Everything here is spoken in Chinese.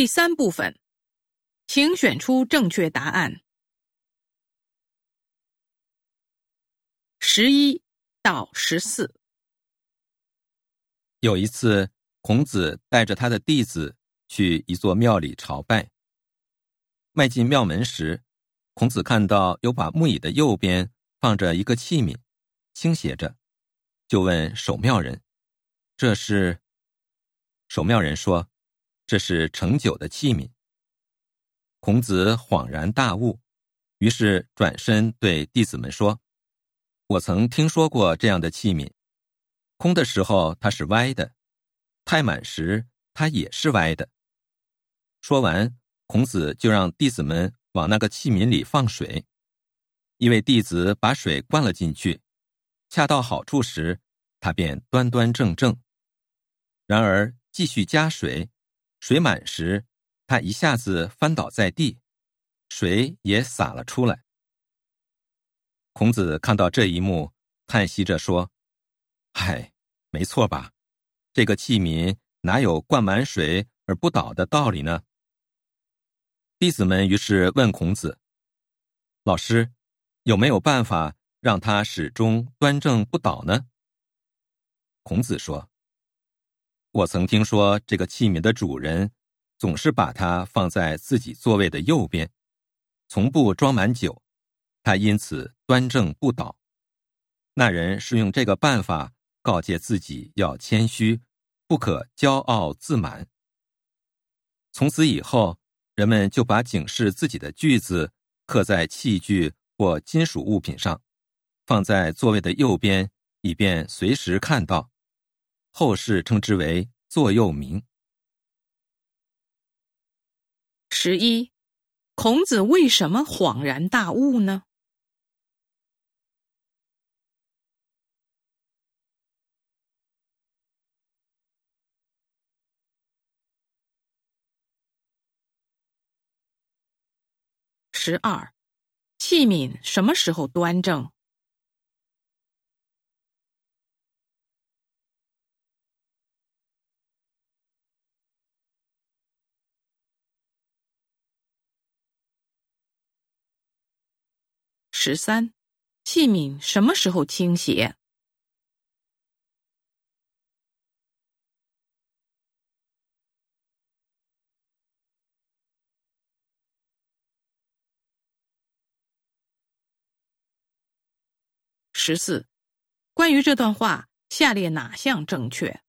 第三部分，请选出正确答案。十一到十四。有一次，孔子带着他的弟子去一座庙里朝拜。迈进庙门时，孔子看到有把木椅的右边放着一个器皿，倾斜着，就问守庙人：“这是？”守庙人说：“这是盛酒的器皿。”孔子恍然大悟，于是转身对弟子们说：“我曾听说过这样的器皿，空的时候它是歪的，太满时它也是歪的。”说完。孔子就让弟子们往那个器皿里放水，一位弟子把水灌了进去，恰到好处时，他便端端正正。然而继续加水，水满时，他一下子翻倒在地，水也洒了出来。孔子看到这一幕，叹息着说：“唉，没错吧？这个器皿哪有灌满水而不倒的道理呢？”弟子们于是问孔子：“老师，有没有办法让他始终端正不倒呢？”孔子说：“我曾听说这个器皿的主人总是把它放在自己座位的右边，从不装满酒，他因此端正不倒。那人是用这个办法告诫自己要谦虚，不可骄傲自满。从此以后。”人们就把警示自己的句子刻在器具或金属物品上，放在座位的右边，以便随时看到。后世称之为座右铭。十一，孔子为什么恍然大悟呢？十二，器皿什么时候端正？十三，器皿什么时候倾斜？十四，关于这段话，下列哪项正确？